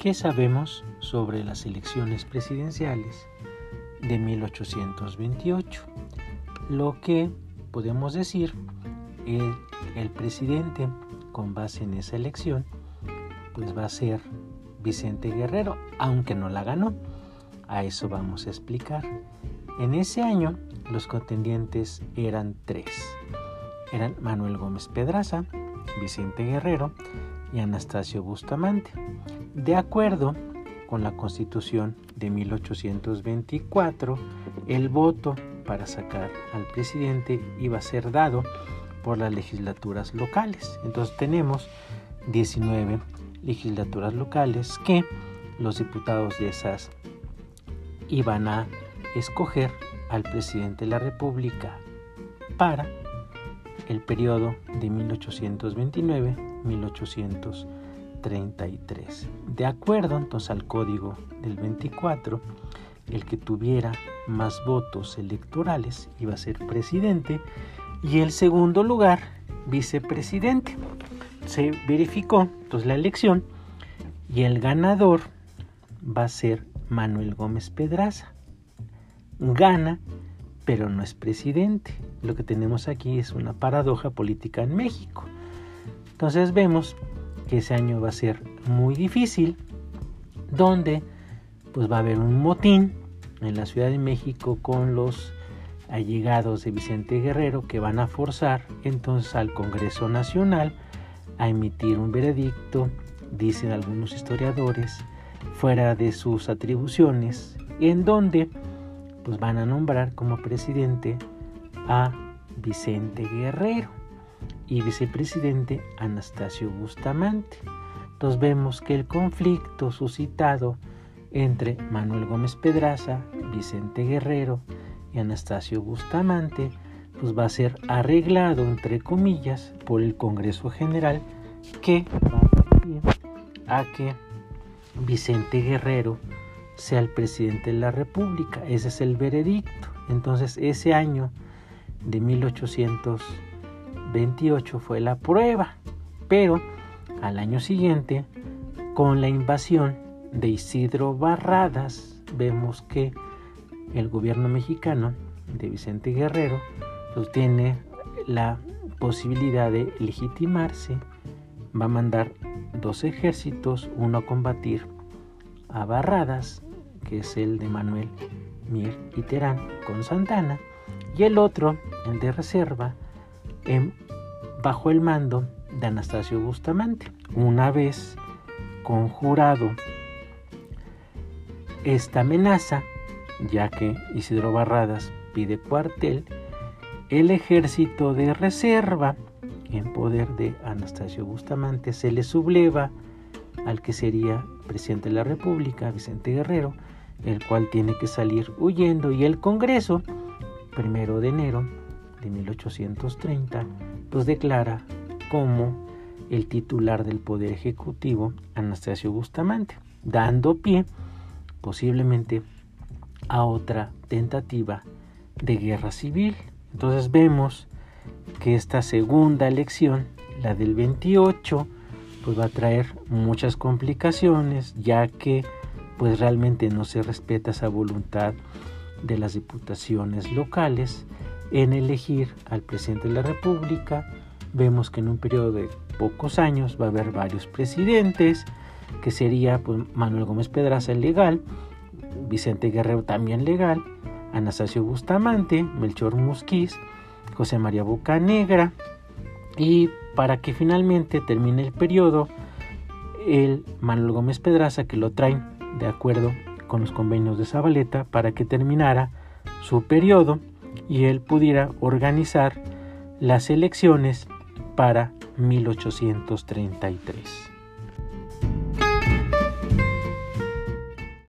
¿Qué sabemos sobre las elecciones presidenciales de 1828? Lo que podemos decir es el presidente con base en esa elección pues va a ser Vicente Guerrero, aunque no la ganó. A eso vamos a explicar. En ese año los contendientes eran tres. Eran Manuel Gómez Pedraza, Vicente Guerrero y Anastasio Bustamante. De acuerdo con la Constitución de 1824, el voto para sacar al presidente iba a ser dado por las legislaturas locales. Entonces tenemos 19 legislaturas locales que los diputados de esas iban a escoger al presidente de la República para el periodo de 1829-1833. De acuerdo entonces al código del 24, el que tuviera más votos electorales iba a ser presidente y el segundo lugar vicepresidente. Se verificó entonces la elección y el ganador va a ser Manuel Gómez Pedraza. Gana, pero no es presidente. Lo que tenemos aquí es una paradoja política en México. Entonces vemos que ese año va a ser muy difícil, donde pues va a haber un motín en la Ciudad de México con los allegados de Vicente Guerrero que van a forzar entonces al Congreso Nacional a emitir un veredicto, dicen algunos historiadores, fuera de sus atribuciones, en donde pues van a nombrar como presidente a Vicente Guerrero y vicepresidente Anastasio Bustamante. Entonces vemos que el conflicto suscitado entre Manuel Gómez Pedraza, Vicente Guerrero y Anastasio Bustamante, pues va a ser arreglado, entre comillas, por el Congreso General que va a que Vicente Guerrero sea el presidente de la República. Ese es el veredicto. Entonces ese año de 1828 fue la prueba. Pero al año siguiente, con la invasión de Isidro Barradas, vemos que el gobierno mexicano de Vicente Guerrero pues, tiene la posibilidad de legitimarse, va a mandar dos ejércitos, uno a combatir a Barradas, que es el de Manuel Mir y Terán con Santana, y el otro, el de reserva, en, bajo el mando de Anastasio Bustamante. Una vez conjurado esta amenaza, ya que Isidro Barradas pide cuartel, el ejército de reserva en poder de Anastasio Bustamante se le subleva al que sería presidente de la República, Vicente Guerrero, el cual tiene que salir huyendo y el Congreso, primero de enero de 1830, pues declara como el titular del Poder Ejecutivo Anastasio Bustamante, dando pie posiblemente a otra tentativa de guerra civil. Entonces vemos que esta segunda elección, la del 28, pues va a traer muchas complicaciones, ya que pues realmente no se respeta esa voluntad de las diputaciones locales en elegir al presidente de la República. Vemos que en un periodo de pocos años va a haber varios presidentes, que sería pues, Manuel Gómez Pedraza el legal, Vicente Guerrero también legal, Anastasio Bustamante, Melchor Musquiz, José María Bocanegra y para que finalmente termine el periodo el Manuel Gómez Pedraza que lo traen de acuerdo con los convenios de Zabaleta para que terminara su periodo y él pudiera organizar las elecciones para 1833.